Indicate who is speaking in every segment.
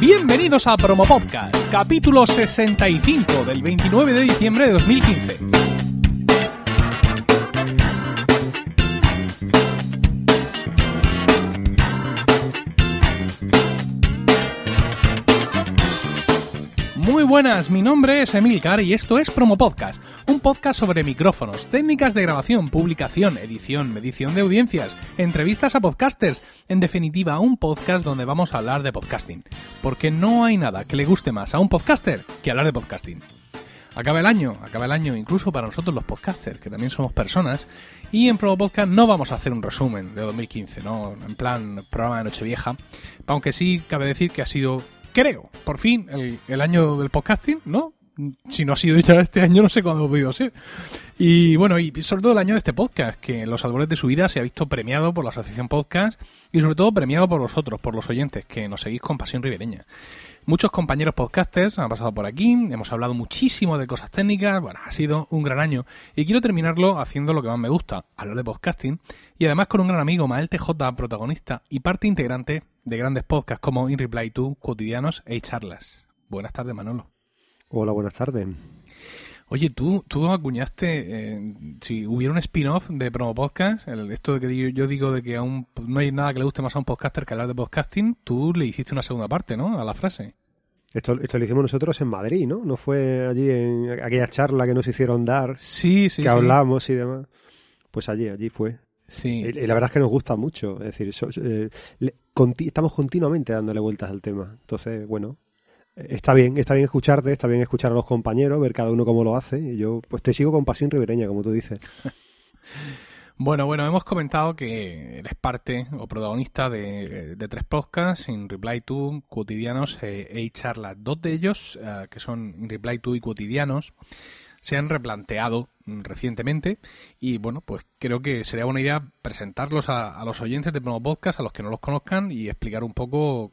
Speaker 1: Bienvenidos a Promo Podcast, capítulo 65 del 29 de diciembre de 2015. Buenas, mi nombre es Emilcar y esto es Promo Podcast, un podcast sobre micrófonos, técnicas de grabación, publicación, edición, medición de audiencias, entrevistas a podcasters, en definitiva un podcast donde vamos a hablar de podcasting, porque no hay nada que le guste más a un podcaster que hablar de podcasting. Acaba el año, acaba el año incluso para nosotros los podcasters, que también somos personas, y en Promo Podcast no vamos a hacer un resumen de 2015, ¿no? En plan programa de Nochevieja, aunque sí cabe decir que ha sido creo, por fin, el, año del podcasting, ¿no? Si no ha sido ya este año, no sé cuándo ha podido ser. Y bueno, y sobre todo el año de este podcast, que en los albores de su vida se ha visto premiado por la Asociación Podcast y sobre todo premiado por vosotros, por los oyentes, que nos seguís con pasión ribereña. Muchos compañeros podcasters han pasado por aquí, hemos hablado muchísimo de cosas técnicas, bueno, ha sido un gran año y quiero terminarlo haciendo lo que más me gusta, hablar de podcasting y además con un gran amigo, Mael TJ, protagonista y parte integrante de grandes podcasts como In Reply To, Cotidianos e Charlas. Buenas tardes, Manolo.
Speaker 2: Hola, buenas tardes.
Speaker 1: Oye, tú, tú acuñaste, eh, si hubiera un spin-off de promo podcast, esto de que yo, digo de que aún no hay nada que le guste más a un podcaster que hablar de podcasting, tú le hiciste una segunda parte, ¿no? A la frase.
Speaker 2: Esto, esto lo hicimos nosotros en Madrid, ¿no? No fue allí en aquella charla que nos hicieron dar,
Speaker 1: sí, sí,
Speaker 2: que hablamos y demás. Pues allí, allí fue.
Speaker 1: Sí.
Speaker 2: Y, la verdad es que nos gusta mucho. Es decir, eh, estamos continuamente dándole vueltas al tema. Entonces, bueno, está bien, está bien escucharte, está bien escuchar a los compañeros, ver cada uno cómo lo hace. Y yo, pues te sigo con pasión ribereña, como tú dices.
Speaker 1: Bueno, bueno, hemos comentado que eres parte o protagonista de, tres podcasts, In Reply to, Cotidianos e, e Charlas. Dos de ellos, eh, que son In Reply to y Cotidianos, se han replanteado recientemente y bueno, pues creo que sería buena idea presentarlos a, los oyentes de Promo Podcast, a los que no los conozcan y explicar un poco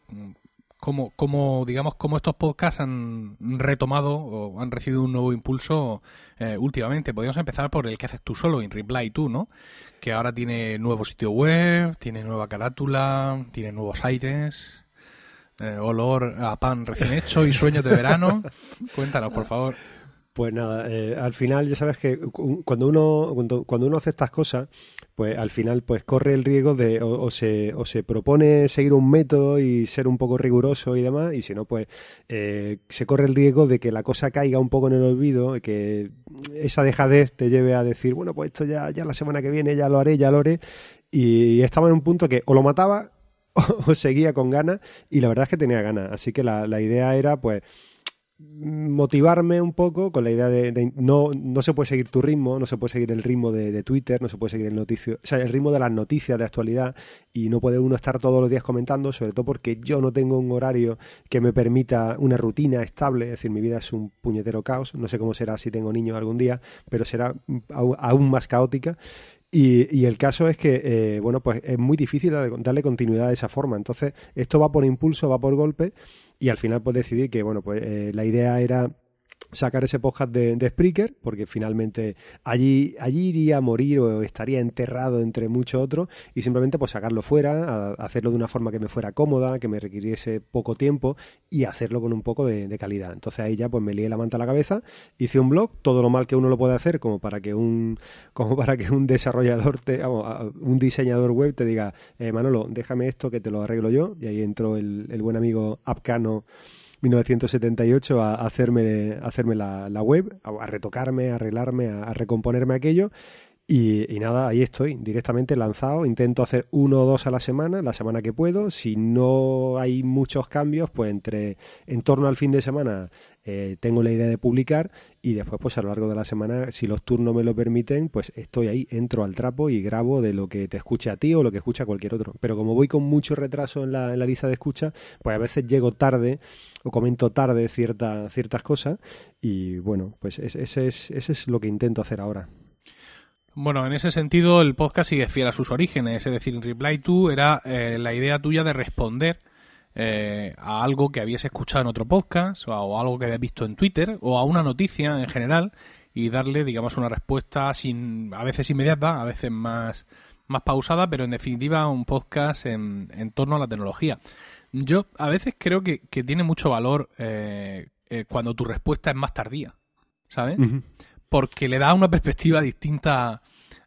Speaker 1: cómo, cómo, digamos, cómo estos podcasts han retomado o han recibido un nuevo impulso eh, últimamente. Podríamos empezar por el que haces tú solo, en Reply tú, ¿no? Que ahora tiene nuevo sitio web, tiene nueva carátula, tiene nuevos aires, eh, olor a pan recién hecho y sueños de verano. Cuéntanos, por favor.
Speaker 2: Pues nada, eh, al final ya sabes que cuando uno, cuando, uno hace estas cosas, pues al final pues corre el riesgo de o, se, o se propone seguir un método y ser un poco riguroso y demás, y si no, pues eh, se corre el riesgo de que la cosa caiga un poco en el olvido, que esa dejadez te lleve a decir, bueno, pues esto ya, ya la semana que viene ya lo haré, ya lo haré, y estaba en un punto que o lo mataba o, seguía con ganas, y la verdad es que tenía ganas, así que la, la idea era pues motivarme un poco con la idea de, no, no se puede seguir tu ritmo, no se puede seguir el ritmo de, Twitter, no se puede seguir el noticio, o sea, el ritmo de las noticias de actualidad y no puede uno estar todos los días comentando, sobre todo porque yo no tengo un horario que me permita una rutina estable, es decir, mi vida es un puñetero caos, no sé cómo será si tengo niños algún día, pero será aún más caótica. Y, el caso es que, eh, bueno, pues es muy difícil darle continuidad de esa forma. Entonces, esto va por impulso, va por golpe y al final pues decidí que, bueno, pues eh, la idea era sacar ese podcast de, de, Spreaker, porque finalmente allí, allí iría a morir o estaría enterrado entre muchos otros, y simplemente pues sacarlo fuera, hacerlo de una forma que me fuera cómoda, que me requiriese poco tiempo y hacerlo con un poco de, calidad. Entonces ahí ya pues me lié la manta a la cabeza, hice un blog, todo lo mal que uno lo puede hacer, como para que un, como para que un desarrollador, te, un diseñador web te diga, eh, Manolo, déjame esto que te lo arreglo yo, y ahí entró el, el buen amigo Apcano 1978 a hacerme, hacerme la, la web, a, retocarme, a arreglarme, a, recomponerme aquello. Y, nada, ahí estoy, directamente lanzado. Intento hacer uno o dos a la semana, la semana que puedo. Si no hay muchos cambios, pues entre en torno al fin de semana eh, tengo la idea de publicar y después pues a lo largo de la semana, si los turnos me lo permiten, pues estoy ahí, entro al trapo y grabo de lo que te escuche a ti o lo que escucha cualquier otro. Pero como voy con mucho retraso en la, lista de escucha, pues a veces llego tarde o comento tarde cierta, ciertas cosas y bueno, pues ese, es, ese es lo que intento hacer ahora.
Speaker 1: Bueno, en ese sentido el podcast sigue fiel a sus orígenes, es decir, Reply To era eh, la idea tuya de responder eh, a algo que habías escuchado en otro podcast o algo que habías visto en Twitter o a una noticia en general y darle, digamos, una respuesta sin, a veces inmediata, a veces más, más pausada, pero en definitiva un podcast en, torno a la tecnología. Yo a veces creo que, tiene mucho valor eh, eh, cuando tu respuesta es más tardía, ¿sabes? Porque le da una perspectiva distinta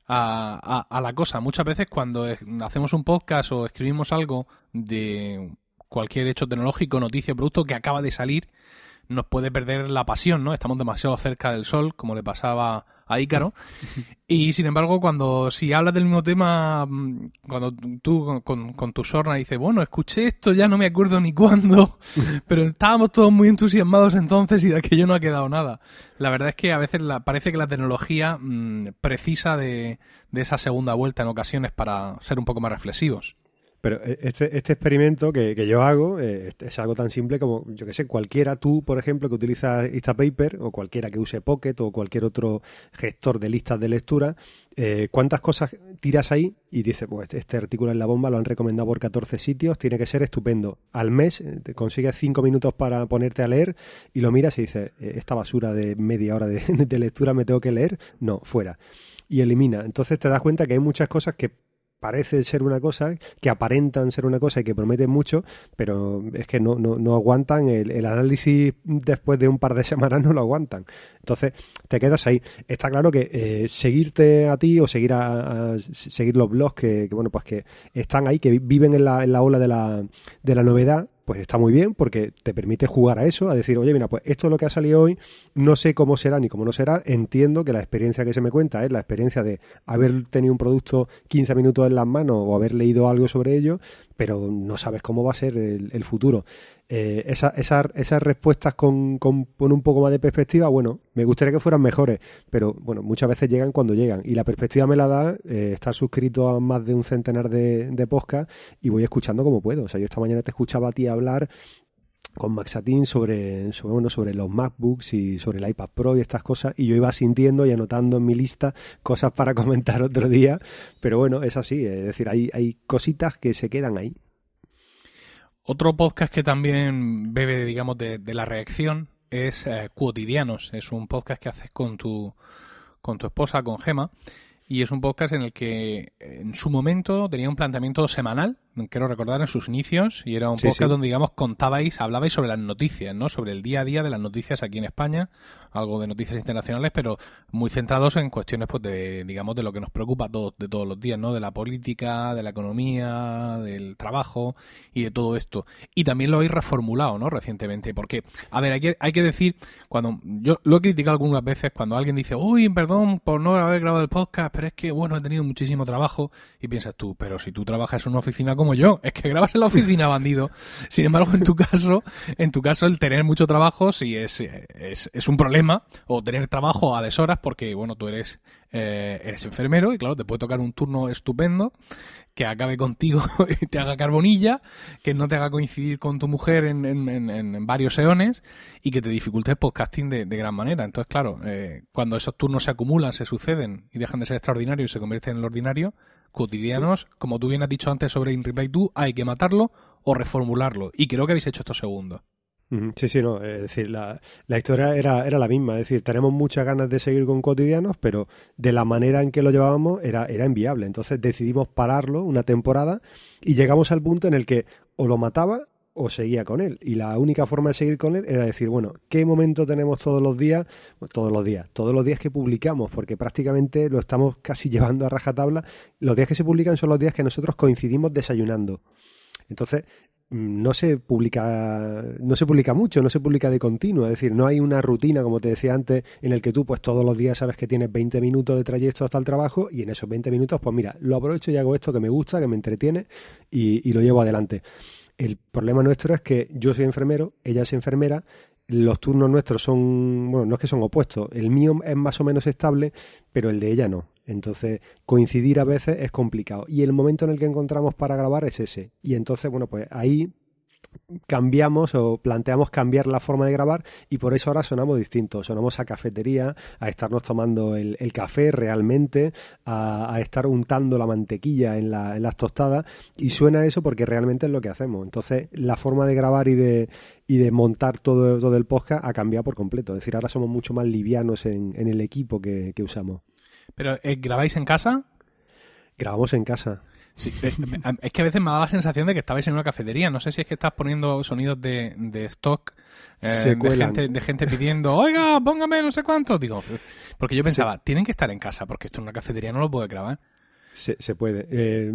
Speaker 1: a, a, la cosa. Muchas veces cuando hacemos un podcast o escribimos algo de cualquier hecho tecnológico, noticia, producto que acaba de salir, nos puede perder la pasión, ¿no? Estamos demasiado cerca del sol, como le pasaba a Ícaro. Y sin embargo, cuando si hablas del mismo tema, mm, cuando tú con, tu sorna dices, bueno, escuché esto, ya no me acuerdo ni cuándo, pero estábamos todos muy entusiasmados entonces y de aquello no ha quedado nada. La verdad es que a veces la, parece que la tecnología mm, precisa de, de esa segunda vuelta en ocasiones para ser un poco más reflexivos.
Speaker 2: Pero eh, este, este experimento que, yo hago eh, es algo tan simple como, yo que sé, cualquiera, tú, por ejemplo, que utilizas Instapaper, o cualquiera que use Pocket, o cualquier otro gestor de listas de lectura, eh, ¿cuántas cosas tiras ahí? Y dices, pues este artículo en la bomba lo han recomendado por 14 sitios, tiene que ser estupendo. Al mes te consigues 5 minutos para ponerte a leer y lo miras y dices, esta basura de media hora de, de lectura me tengo que leer. No, fuera y elimina. Entonces te das cuenta que hay muchas cosas que parecen ser una cosa, que aparentan ser una cosa y que prometen mucho, pero es que no, no, no aguantan, el, el, análisis después de un par de semanas no lo aguantan. Entonces te quedas ahí. Está claro que eh, seguirte a ti o seguir a, seguir los blogs que, que, bueno pues que están ahí, que viven en la, en la ola de la, de la novedad, pues está muy bien porque te permite jugar a eso, a decir, oye, mira, pues esto es lo que ha salido hoy, no sé cómo será ni cómo no será, entiendo que la experiencia que se me cuenta es la experiencia de haber tenido un producto 15 minutos en las manos o haber leído algo sobre ello, pero no sabes cómo va a ser el, futuro. Eh, esas respuestas con, con, un poco más de perspectiva, bueno, me gustaría que fueran mejores, pero bueno, muchas veces llegan cuando llegan. Y la perspectiva me la da eh, estar suscrito a más de un centenar de, de podcasts y voy escuchando como puedo. O sea, yo esta mañana te escuchaba a ti hablar con Maxatín sobre, bueno, sobre los MacBooks y sobre el iPad Pro y estas cosas, y yo iba sintiendo y anotando en mi lista cosas para comentar otro día, pero bueno, es así, es decir, hay, hay cositas que se quedan ahí.
Speaker 1: Otro podcast que también bebe, digamos, de, la reacción es eh, Cuotidianos, es un podcast que haces con tu, con tu esposa, con Gema, y es un podcast en el que en su momento tenía un planteamiento semanal, quiero recordar en sus inicios, y era un podcast donde, digamos, contabais, hablabais sobre las noticias, ¿no? Sobre el día a día de las noticias aquí en España, algo de noticias internacionales, pero muy centrados en cuestiones, pues, de, digamos, de lo que nos preocupa todos, de todos los días, ¿no? De la política, de la economía, del trabajo y de todo esto. Y también lo habéis reformulado, ¿no? Recientemente, porque, a ver, hay que, hay que decir, cuando, yo lo he criticado algunas veces, cuando alguien dice, uy, perdón por no haber grabado el podcast, pero es que, bueno, he tenido muchísimo trabajo, y piensas tú, pero si tú trabajas en una oficina como yo, es que grabas en la oficina, bandido. Sin embargo, en tu caso, en tu caso, el tener mucho trabajo sí es, es, un problema, o tener trabajo a deshoras, porque, bueno, tú eres, eh, eres enfermero, y claro, te puede tocar un turno estupendo, que acabe contigo y te haga carbonilla, que no te haga coincidir con tu mujer en, en, en, varios eones y que te dificulte el podcasting de, de gran manera. Entonces, claro, eh, cuando esos turnos se acumulan, se suceden y dejan de ser extraordinarios y se convierten en lo ordinario, cotidianos, como tú bien has dicho antes sobre In Reply hay que matarlo o reformularlo. Y creo que habéis hecho esto segundo.
Speaker 2: Sí, sí, no. Es decir, la, la historia era, era, la misma. Es decir, tenemos muchas ganas de seguir con cotidianos, pero de la manera en que lo llevábamos era, era inviable. Entonces decidimos pararlo una temporada y llegamos al punto en el que o lo mataba o seguía con él. Y la única forma de seguir con él era decir, bueno, ¿qué momento tenemos todos los días? todos los días, todos los días que publicamos, porque prácticamente lo estamos casi llevando a rajatabla. Los días que se publican son los días que nosotros coincidimos desayunando. Entonces, mm, no se publica no se publica mucho, no se publica de continuo, es decir, no hay una rutina como te decía antes en el que tú pues todos los días sabes que tienes 20 minutos de trayecto hasta el trabajo y en esos 20 minutos pues mira, lo aprovecho y hago esto que me gusta, que me entretiene y, y lo llevo adelante. El problema nuestro es que yo soy enfermero, ella es enfermera, los turnos nuestros son, bueno, no es que son opuestos, el mío es más o menos estable, pero el de ella no. Entonces, coincidir a veces es complicado. Y el momento en el que encontramos para grabar es ese. Y entonces, bueno, pues ahí cambiamos o planteamos cambiar la forma de grabar y por eso ahora sonamos distintos. Sonamos a cafetería, a estarnos tomando el, café realmente, a, estar untando la mantequilla en, la, en, las tostadas y suena eso porque realmente es lo que hacemos. Entonces la forma de grabar y de, y de montar todo, todo el podcast ha cambiado por completo. Es decir, ahora somos mucho más livianos en, en el equipo que, usamos.
Speaker 1: ¿Pero eh, grabáis en casa?
Speaker 2: Grabamos en casa.
Speaker 1: Sí, es que a veces me da la sensación de que estabais en una cafetería. No sé si es que estás poniendo sonidos de, de stock eh, de, gente, de gente pidiendo, oiga, póngame no sé cuánto. Digo, porque yo pensaba, tienen que estar en casa porque esto en una cafetería no lo puedo grabar.
Speaker 2: Se, puede. Eh,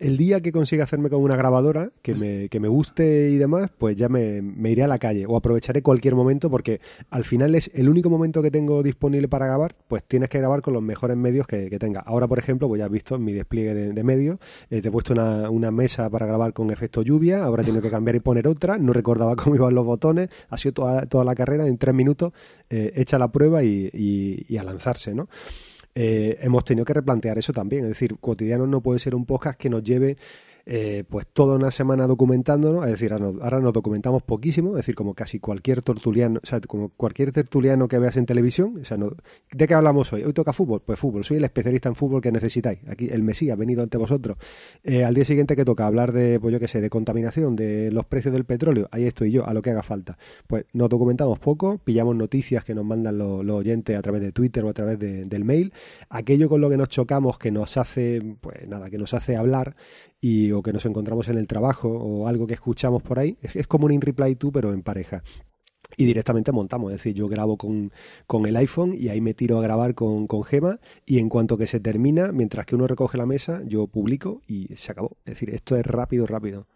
Speaker 2: el día que consiga hacerme con una grabadora que me, que me guste y demás, pues ya me, iré a la calle o aprovecharé cualquier momento porque al final es el único momento que tengo disponible para grabar, pues tienes que grabar con los mejores medios que, tenga. Ahora, por ejemplo, pues ya has visto mi despliegue de, medios, eh, te he puesto una, mesa para grabar con efecto lluvia, ahora tengo que cambiar y poner otra, no recordaba cómo iban los botones, ha sido toda, toda la carrera en tres minutos, eh, hecha la prueba y a lanzarse, ¿no? Eh, hemos tenido que replantear eso también. Es decir, cotidiano no puede ser un podcast que nos lleve eh, pues toda una semana documentándonos, es decir, ahora nos, documentamos poquísimo, es decir, como casi cualquier tertuliano, o sea, como cualquier tertuliano que veas en televisión, o sea, ¿de qué hablamos hoy? ¿Hoy toca fútbol? Pues fútbol, soy el especialista en fútbol que necesitáis, aquí el Mesías ha venido ante vosotros. Eh, al día siguiente que toca hablar de, pues yo qué sé, de contaminación, de los precios del petróleo, ahí estoy yo, a lo que haga falta. Pues nos documentamos poco, pillamos noticias que nos mandan los, oyentes a través de Twitter o a través del mail, aquello con lo que nos chocamos que nos hace, pues nada, que nos hace hablar y, o que nos encontramos en el trabajo o algo que escuchamos por ahí. Es, como un in reply to, pero en pareja. Y directamente montamos, es decir, yo grabo con, con el iPhone y ahí me tiro a grabar con, con, Gema y en cuanto que se termina, mientras que uno recoge la mesa, yo publico y se acabó. Es decir, esto es rápido, rápido.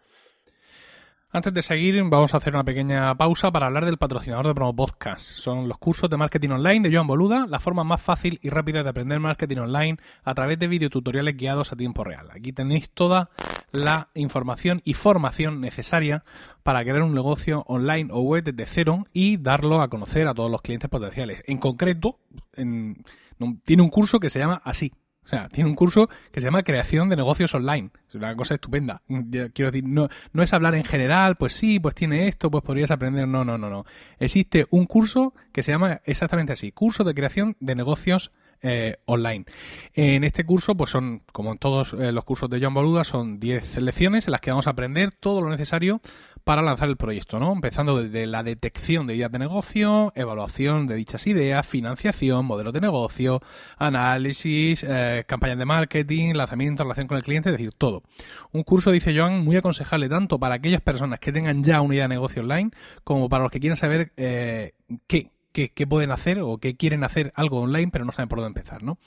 Speaker 1: Antes de seguir, vamos a hacer una pequeña pausa para hablar del patrocinador de Promo Podcast. Son los cursos de marketing online de Joan Boluda, la forma más fácil y rápida de aprender marketing online a través de videotutoriales guiados a tiempo real. Aquí tenéis toda la información y formación necesaria para crear un negocio online o web desde cero y darlo a conocer a todos los clientes potenciales. En concreto, tiene un curso que se llama así, o sea, tiene un curso que se llama Creación de Negocios Online. Es una cosa estupenda. Quiero decir, no, no es hablar en general, pues sí, pues tiene esto, pues podrías aprender. No, no, no, no. Existe un curso que se llama exactamente así, Curso de Creación de Negocios eh, online. En este curso, pues son, como en todos eh, los cursos de John Boluda, son 10 lecciones en las que vamos a aprender todo lo necesario para lanzar el proyecto, ¿no? Empezando desde la detección de ideas de negocio, evaluación de dichas ideas, financiación, modelos de negocio, análisis, eh, campañas de marketing, lanzamiento, relación con el cliente, es decir, todo. Un curso, dice Joan, muy aconsejable tanto para aquellas personas que tengan ya una idea de negocio online como para los que quieran saber qué, qué, pueden hacer o qué quieren hacer algo online, pero no saben por dónde empezar, ¿no?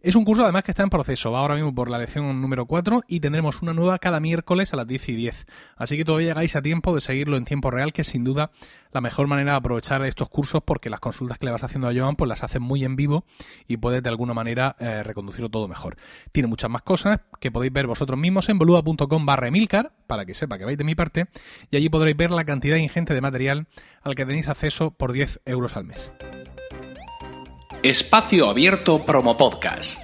Speaker 1: Es un curso además que está en proceso, va ahora mismo por la lección número 4 y tendremos una nueva cada miércoles a las 10 y 10. Así que todavía llegáis a tiempo de seguirlo en tiempo real, que es sin duda la mejor manera de aprovechar estos cursos porque las consultas que le vas haciendo a Joan pues las hace muy en vivo y puedes de alguna manera eh, reconducirlo todo mejor. Tiene muchas más cosas que podéis ver vosotros mismos en boluda.com barra Emilcar para que sepa que vais de mi parte y allí podréis ver la cantidad ingente de material al que tenéis acceso por 10 euros al mes.
Speaker 3: Espacio Abierto Promo Podcast.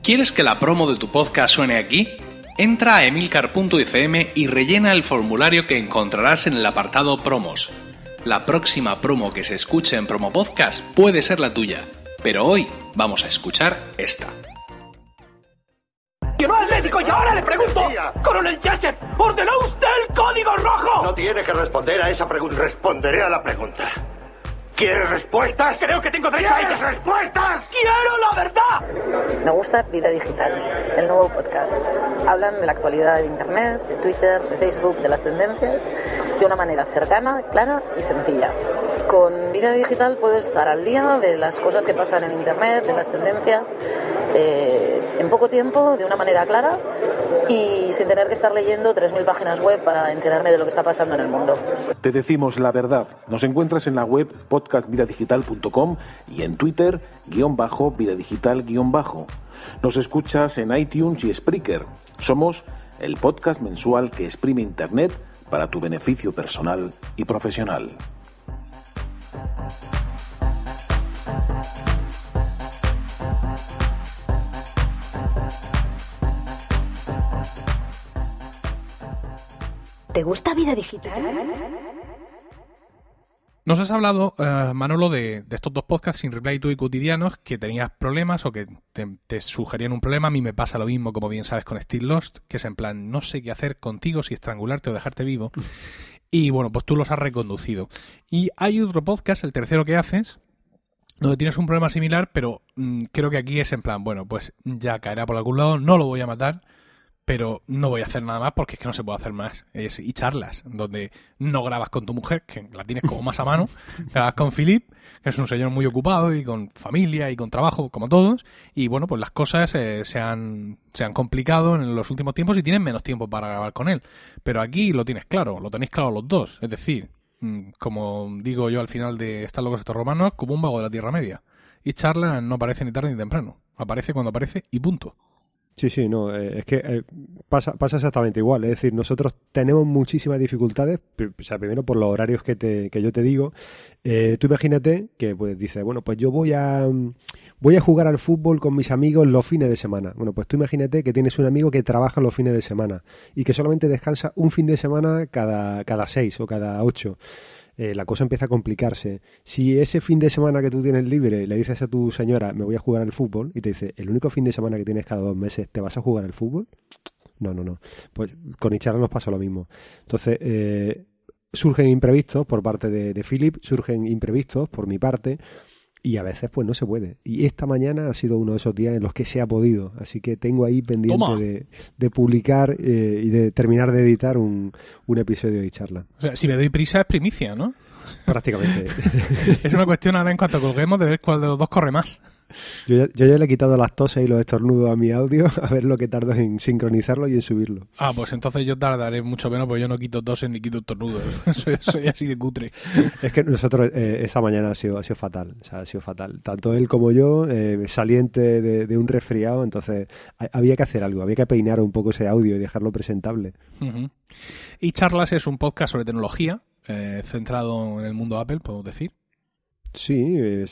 Speaker 3: ¿Quieres que la promo de tu podcast suene aquí? Entra a emilcar.fm y rellena el formulario que encontrarás en el apartado Promos. La próxima promo que se escuche en Promo Podcast puede ser la tuya, pero hoy vamos a escuchar esta.
Speaker 4: ¡No al médico y ahora le pregunto! ¡Coronel Jessup! ¿Ordenó usted el código rojo?
Speaker 5: No tiene que responder a esa pregunta. Responderé a la pregunta. ¿Quieres respuestas?
Speaker 4: Creo que tengo derecho
Speaker 5: ¿Quieres respuestas?
Speaker 4: ¡Quiero la verdad!
Speaker 6: Me gusta Vida Digital, el nuevo podcast. Hablan de la actualidad de Internet, de Twitter, de Facebook, de las tendencias, de una manera cercana, clara y sencilla. Con Vida Digital puedo estar al día de las cosas que pasan en Internet, de las tendencias, eh, en poco tiempo, de una manera clara y sin tener que estar leyendo 3.000 páginas web para enterarme de lo que está pasando en el mundo.
Speaker 7: Te decimos la verdad. Nos encuentras en la web podcastvidadigital.com y en Twitter, guion bajo, vidadigital, guion bajo. Nos escuchas en iTunes y Spreaker. Somos el podcast mensual que exprime Internet para tu beneficio personal y profesional.
Speaker 8: ¿Te gusta vida digital?
Speaker 1: Nos has hablado, eh, Manolo, de, estos dos podcasts sin reply to y cotidianos que tenías problemas o que te, sugerían un problema. A mí me pasa lo mismo, como bien sabes, con Still Lost, que es en plan, no sé qué hacer contigo, si estrangularte o dejarte vivo. Y bueno, pues tú los has reconducido. Y hay otro podcast, el tercero que haces, donde tienes un problema similar, pero mm, creo que aquí es en plan, bueno, pues ya caerá por algún lado, no lo voy a matar, pero no voy a hacer nada más porque es que no se puede hacer más. Es, y charlas, donde no grabas con tu mujer, que la tienes como más a mano, grabas con Philip, que es un señor muy ocupado y con familia y con trabajo, como todos, y bueno, pues las cosas eh, se, han, se han complicado en los últimos tiempos y tienen menos tiempo para grabar con él. Pero aquí lo tienes claro, lo tenéis claro los dos, es decir, mm, como digo yo al final de Están locos estos romanos, como un vago de la Tierra Media. Y charla no aparece ni tarde ni temprano, aparece cuando aparece y punto.
Speaker 2: Sí, sí, no, eh, es que eh, pasa, pasa exactamente igual. Es decir, nosotros tenemos muchísimas dificultades, o sea, primero por los horarios que, te, que yo te digo. Eh, tú imagínate que pues dices, bueno, pues yo voy a, voy a jugar al fútbol con mis amigos los fines de semana. Bueno, pues tú imagínate que tienes un amigo que trabaja los fines de semana y que solamente descansa un fin de semana cada, cada seis o cada ocho. Eh, la cosa empieza a complicarse. Si ese fin de semana que tú tienes libre le dices a tu señora, me voy a jugar al fútbol, y te dice, el único fin de semana que tienes cada dos meses, ¿te vas a jugar al fútbol? No, no, no. Pues con Ichara nos pasa lo mismo. Entonces, eh, surgen imprevistos por parte de, de Philip, surgen imprevistos por mi parte, y a veces pues no se puede. Y esta mañana ha sido uno de esos días en los que se ha podido. Así que tengo ahí pendiente de, de, publicar eh, y de terminar de editar un, un episodio de charla.
Speaker 1: O sea, si me doy prisa es primicia, ¿no?
Speaker 2: Prácticamente.
Speaker 1: es una cuestión ahora en cuanto colguemos de ver cuál de los dos corre más.
Speaker 2: Yo ya, yo ya, le he quitado las toses y los estornudos a mi audio, a ver lo que tardo en sincronizarlo y en subirlo.
Speaker 1: Ah, pues entonces yo tardaré mucho menos, porque yo no quito toses ni quito estornudos. soy, soy, así de cutre.
Speaker 2: Es que nosotros eh, esta mañana ha sido, ha sido fatal, o sea, ha sido fatal. Tanto él como yo, eh, saliente de, de, un resfriado, entonces había que hacer algo, había que peinar un poco ese audio y dejarlo presentable.
Speaker 1: Uh -huh. Y Charlas es un podcast sobre tecnología, eh, centrado en el mundo Apple, podemos decir.
Speaker 2: Sí, eh,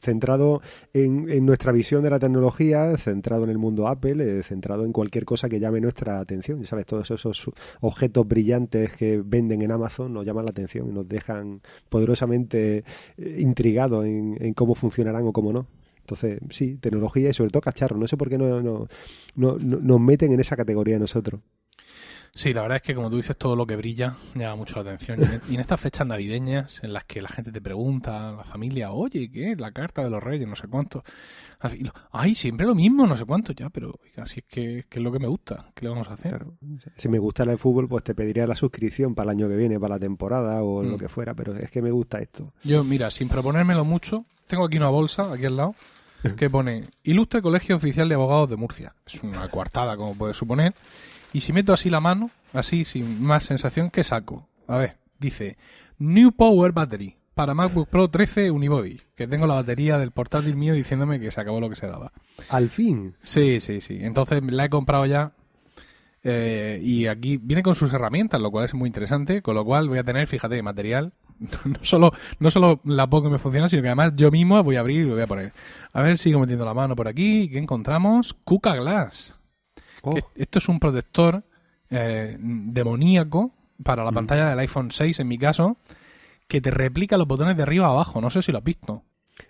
Speaker 2: centrado en, nuestra visión de la tecnología, centrado en el mundo Apple, eh, centrado en cualquier cosa que llame nuestra atención. Ya sabes, todos esos objetos brillantes que venden en Amazon nos llaman la atención y nos dejan poderosamente eh, intrigados en, en, cómo funcionarán o cómo no. Entonces, sí, tecnología y sobre todo cacharro. No sé por qué no nos meten en esa categoría nosotros.
Speaker 1: Sí, la verdad es que como tú dices, todo lo que brilla llama mucho la atención. Y en, y en, estas fechas navideñas en las que la gente te pregunta, la familia, oye, ¿qué? La carta de los reyes, no sé cuánto. Así, Ay, siempre lo mismo, no sé cuánto ya, pero así es que, que, es lo que me gusta. ¿Qué le vamos a hacer?
Speaker 2: Claro. Si me gusta el fútbol, pues te pediría la suscripción para el año que viene, para la temporada o mm. lo que fuera, pero es que me gusta esto.
Speaker 1: Yo, mira, sin proponérmelo mucho, tengo aquí una bolsa, aquí al lado, que pone Ilustre Colegio Oficial de Abogados de Murcia. Es una coartada, como puedes suponer. Y si meto así la mano, así, sin más sensación, ¿qué saco? A ver, dice New Power Battery para MacBook Pro 13 Unibody. Que tengo la batería del portátil mío diciéndome que se acabó lo que se daba.
Speaker 2: ¿Al fin?
Speaker 1: Sí, sí, sí. Entonces la he comprado ya. Eh, y aquí viene con sus herramientas, lo cual es muy interesante. Con lo cual voy a tener, fíjate, material. No solo, no solo la poco que me funciona, sino que además yo mismo voy a abrir y lo voy a poner. A ver, sigo metiendo la mano por aquí. ¿Qué encontramos? Cuca Glass. Oh. Esto es un protector eh, demoníaco para la mm. pantalla del iPhone 6, en mi caso, que te replica los botones de arriba a abajo. No sé si lo has visto.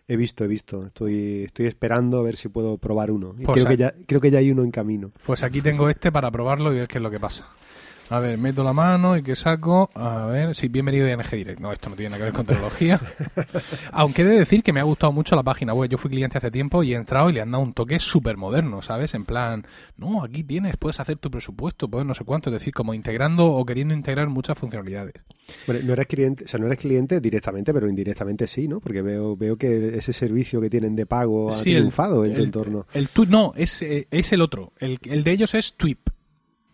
Speaker 2: He visto, he visto. Estoy, estoy esperando a ver si puedo probar uno. Pues creo, que ya, creo que ya hay uno en camino.
Speaker 1: Pues aquí tengo este para probarlo y ver qué es lo que pasa. A ver, meto la mano y que saco. A ver, sí, bienvenido a ING Direct. No, esto no tiene nada que ver con tecnología. Aunque he de decir que me ha gustado mucho la página web. Yo fui cliente hace tiempo y he entrado y le han dado un toque súper moderno, ¿sabes? En plan, no, aquí tienes, puedes hacer tu presupuesto, puedes no sé cuánto. Es decir, como integrando o queriendo integrar muchas funcionalidades.
Speaker 2: Bueno, no eres cliente, o sea, no eres cliente directamente, pero indirectamente sí, ¿no? Porque veo, veo que ese servicio que tienen de pago ha
Speaker 1: sí,
Speaker 2: triunfado
Speaker 1: el,
Speaker 2: en tu entorno.
Speaker 1: El, el, no, es, es el otro. El, el de ellos es Twip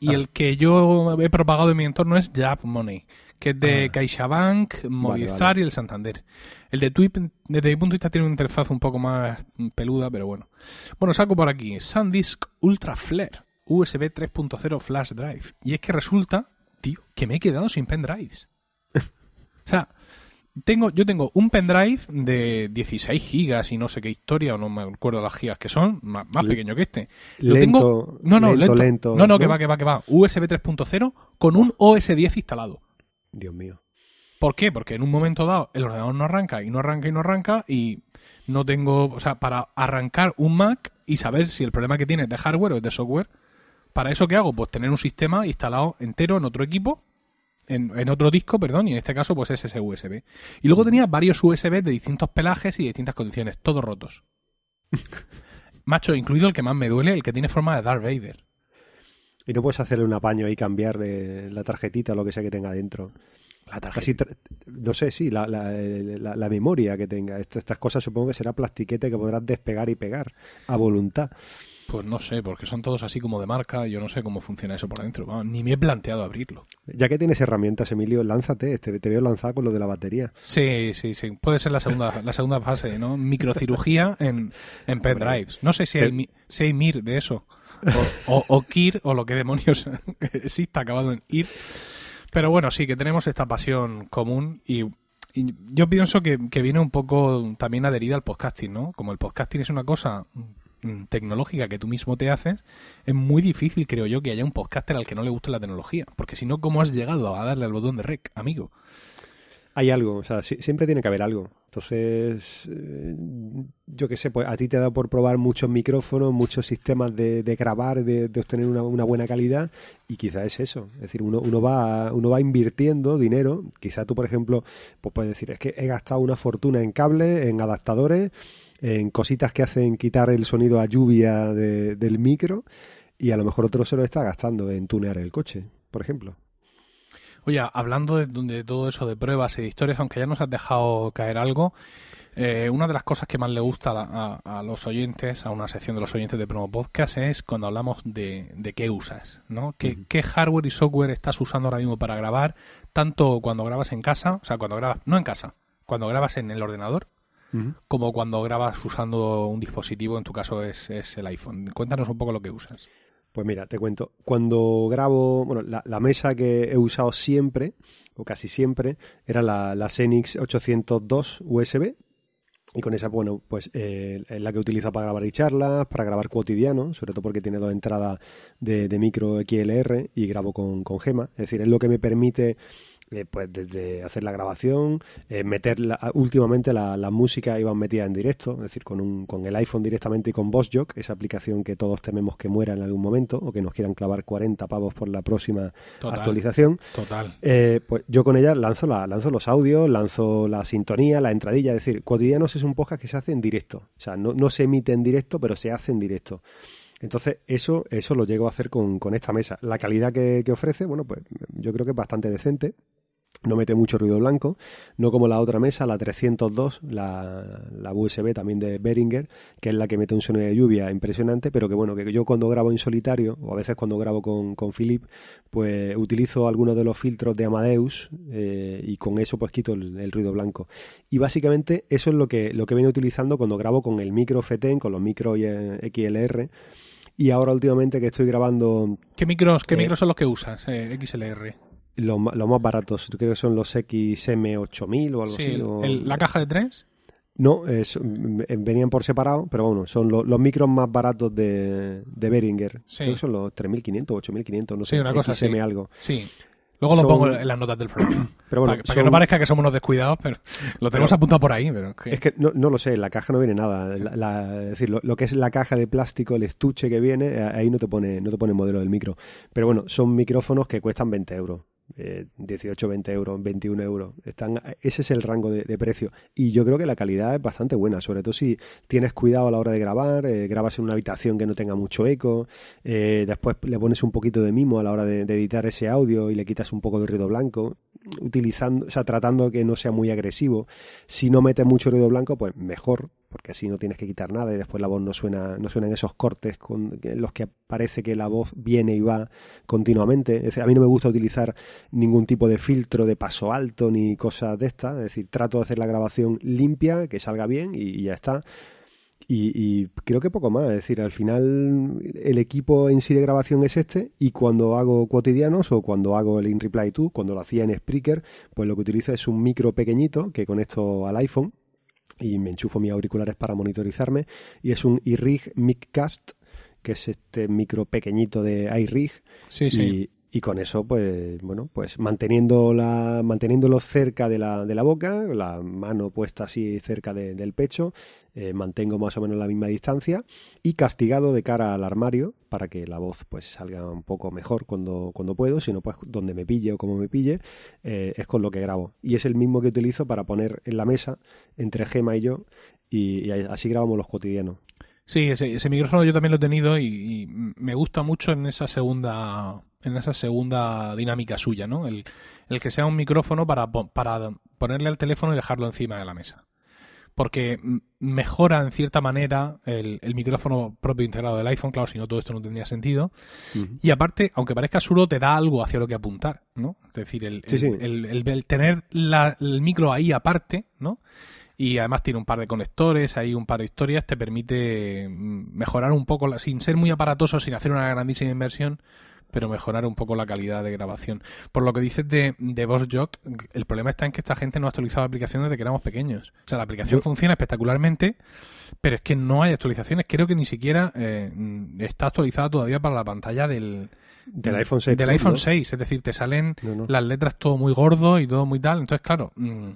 Speaker 1: y ah. el que yo he propagado en mi entorno es Jab Money, que es de ah. CaixaBank, Movistar vale, vale. y el Santander. El de Twip, desde mi punto de vista, tiene una interfaz un poco más peluda, pero bueno. Bueno, saco por aquí SanDisk Ultra Flare, USB 3.0 Flash Drive. Y es que resulta, tío, que me he quedado sin pendrives. o sea, tengo, yo tengo un pendrive de 16 gigas y no sé qué historia, o no me acuerdo las gigas que son, más, más pequeño que este.
Speaker 2: Lo lento, tengo,
Speaker 1: no, no,
Speaker 2: lento,
Speaker 1: lento.
Speaker 2: lento
Speaker 1: no, no, que va, que va, que va. USB 3.0 con un OS 10 instalado.
Speaker 2: Dios mío.
Speaker 1: ¿Por qué? Porque en un momento dado el ordenador no arranca y no arranca y no arranca y no tengo, o sea, para arrancar un Mac y saber si el problema que tiene es de hardware o es de software, ¿para eso qué hago? Pues tener un sistema instalado entero en otro equipo en, en otro disco, perdón, y en este caso pues es ese USB. Y luego tenía varios USB de distintos pelajes y distintas condiciones, todos rotos. Macho, incluido el que más me duele, el que tiene forma de Darth Vader.
Speaker 2: Y no puedes hacerle un apaño y cambiar eh, la tarjetita o lo que sea que tenga dentro.
Speaker 1: La
Speaker 2: Casi tra- no sé, sí, la, la- la- la memoria que tenga. Estas cosas supongo que será plastiquete que podrás despegar y pegar a voluntad.
Speaker 1: Pues no sé, porque son todos así como de marca, yo no sé cómo funciona eso por dentro. Vamos, ni me he planteado abrirlo.
Speaker 2: Ya que tienes herramientas, Emilio, lánzate. Te, te veo lanzado con lo de la batería.
Speaker 1: Sí, sí, sí. Puede ser la segunda, la segunda fase, ¿no? Microcirugía en, en pendrives. No sé si hay, si hay MIR de eso. O, o, o KIR, o lo que demonios exista acabado en IR. Pero bueno, sí, que tenemos esta pasión común y, yo pienso que, que viene un poco también adherida al podcasting, ¿no? Como el podcasting es una cosa tecnológica que tú mismo te haces, es muy difícil, creo yo, que haya un podcaster al que no le guste la tecnología. Porque si no, ¿cómo has llegado a darle al botón de rec, amigo?
Speaker 2: Hay algo, o sea, si- siempre tiene que haber algo. Entonces, eh, yo qué sé, pues a ti te ha dado por probar muchos micrófonos, muchos sistemas de, de grabar, de, de obtener una, una buena calidad, y quizá es eso. Es decir, uno, uno, va, uno va invirtiendo dinero. Quizá tú, por ejemplo, pues puedes decir, es que he gastado una fortuna en cables, en adaptadores, en cositas que hacen quitar el sonido a lluvia de- del micro, y a lo mejor otro se lo está gastando en tunear el coche, por ejemplo.
Speaker 1: Oye, hablando de, de todo eso de pruebas y de historias, aunque ya nos has dejado caer algo, eh, una de las cosas que más le gusta a, la- a- a los oyentes, a una sección de los oyentes de Promo Podcast, es cuando hablamos de, de qué usas, ¿no? ¿Qué, qué hardware y software estás usando ahora mismo para grabar? Tanto cuando grabas en casa, o sea, cuando grabas, no en casa, cuando grabas en el ordenador, como cuando grabas usando un dispositivo, en tu caso es, es el iPhone. Cuéntanos un poco lo que usas.
Speaker 2: Pues mira, te cuento. Cuando grabo, bueno, la, la mesa que he usado siempre, o casi siempre, era la, la Xenix 802 USB. Y con esa, bueno, pues eh, es la que utilizo para grabar y charlas, para grabar cotidiano, sobre todo porque tiene dos entradas de, de micro XLR y grabo con, con gema. Es decir, es lo que me permite eh, pues desde hacer la grabación, eh, meter la- últimamente la, la música iban metida en directo, es decir, con, un, con el iPhone directamente y con VoiceJock, esa aplicación que todos tememos que muera en algún momento o que nos quieran clavar 40 pavos por la próxima
Speaker 1: Total.
Speaker 2: actualización.
Speaker 1: Total.
Speaker 2: Eh, pues yo con ella lanzo, la, lanzo los audios, lanzo la sintonía, la entradilla, es decir, Cotidianos es un podcast que se hace en directo, o sea, no, no se emite en directo, pero se hace en directo. Entonces, eso, eso lo llego a hacer con, con esta mesa. La calidad que, que ofrece, bueno, pues yo creo que es bastante decente. No mete mucho ruido blanco, no como la otra mesa, la 302, la, la USB también de Behringer, que es la que mete un sonido de lluvia impresionante, pero que bueno, que yo cuando grabo en solitario, o a veces cuando grabo con, con Philip, pues utilizo algunos de los filtros de Amadeus eh, y con eso pues quito el, el ruido blanco. Y básicamente eso es lo que, lo que vengo utilizando cuando grabo con el micro FETEN, con los micros eh, XLR, y ahora últimamente que estoy grabando
Speaker 1: ¿Qué micros, qué
Speaker 2: Eh,
Speaker 1: micros son los que usas? Eh, XLR.
Speaker 2: Los, los más baratos, creo que son los XM8000 o algo
Speaker 1: Sí,
Speaker 2: así. o-
Speaker 1: el- la caja de tres.
Speaker 2: No, es- mm, venían por separado, pero bueno, son lo- los micros más baratos de, de Behringer.
Speaker 1: Sí.
Speaker 2: Creo que son los 3500, 8500, no
Speaker 1: Sí,
Speaker 2: sé,
Speaker 1: una cosa
Speaker 2: XM
Speaker 1: así.
Speaker 2: algo.
Speaker 1: Sí. Luego lo
Speaker 2: Son-
Speaker 1: pongo en las notas del programa.
Speaker 2: Pero bueno,
Speaker 1: para, para que no parezca que somos unos descuidados, pero lo tenemos
Speaker 2: Pero-
Speaker 1: apuntado por ahí. Pero es que-
Speaker 2: no, no lo sé, en la caja no viene nada. La- la- es decir, lo, lo que es la caja de plástico, el estuche que viene, ahí no te pone no te pone el modelo del micro. Pero bueno, son micrófonos que cuestan 20 euros. Eh, 18, 20 euros, 21 euros. Están, ese es el rango de, precio. Y yo creo que la calidad es bastante buena, sobre todo si tienes cuidado a la hora de grabar, eh, grabas en una habitación que no tenga mucho eco, eh, después le pones un poquito de mimo a la hora de, de editar ese audio y le quitas un poco de ruido blanco, utilizando, o sea, tratando que no sea muy agresivo. Si no metes mucho ruido blanco, pues mejor, porque así no tienes que quitar nada y después la voz no suena, no suena en esos cortes con los que parece que la voz viene y va continuamente. A mí no me gusta utilizar ningún tipo de filtro de paso alto ni cosas de estas. Es decir, trato de hacer la grabación limpia, que salga bien y, ya está. Y, creo que poco más. Es decir, al final el equipo en sí de grabación es este y cuando hago cotidianos o cuando hago el In Reply To, cuando lo hacía en Spreaker, pues lo que utilizo es un micro pequeñito que conecto al iPhone y me enchufo mis auriculares para monitorizarme y es un iRig Miccast que es este micro pequeñito de iRig
Speaker 1: Sí, sí.
Speaker 2: Y con eso, pues, bueno, pues manteniendo la, manteniéndolo cerca de la, de la boca, la mano puesta así cerca del pecho, eh, mantengo más o menos la misma distancia y castigado de cara al armario para que la voz pues salga un poco mejor cuando, cuando puedo, si no pues donde me pille o como me pille, eh, es con lo que grabo. Y es el mismo que utilizo para poner en la mesa entre Gema y yo y, así grabamos los cotidianos.
Speaker 1: Sí, ese, micrófono yo también lo he tenido y, me gusta mucho en esa segunda en esa segunda dinámica suya, ¿no? El, el que sea un micrófono para, para ponerle al teléfono y dejarlo encima de la mesa porque mejora en cierta manera el, micrófono propio integrado del iPhone, claro, si no todo esto no tendría sentido. Y aparte, aunque parezca absurdo, te da algo hacia lo que apuntar, ¿no? Es decir, el, el, tener el micro ahí aparte, ¿no? Y además tiene un par de conectores, hay un par de historias, te permite mm, mejorar un poco, sin ser muy aparatoso, sin hacer una grandísima inversión, pero mejorar un poco la calidad de grabación. Por lo que dices de, de Jock, el problema está en que esta gente no ha actualizado la aplicación desde que éramos pequeños. O sea, la aplicación funciona espectacularmente, pero es que no hay actualizaciones. Creo que ni siquiera eh, está actualizada todavía para la pantalla del,
Speaker 2: del iPhone 6.
Speaker 1: Del iPhone 6, es decir, te salen las letras todo muy gordo y todo muy tal. Entonces, claro, mm,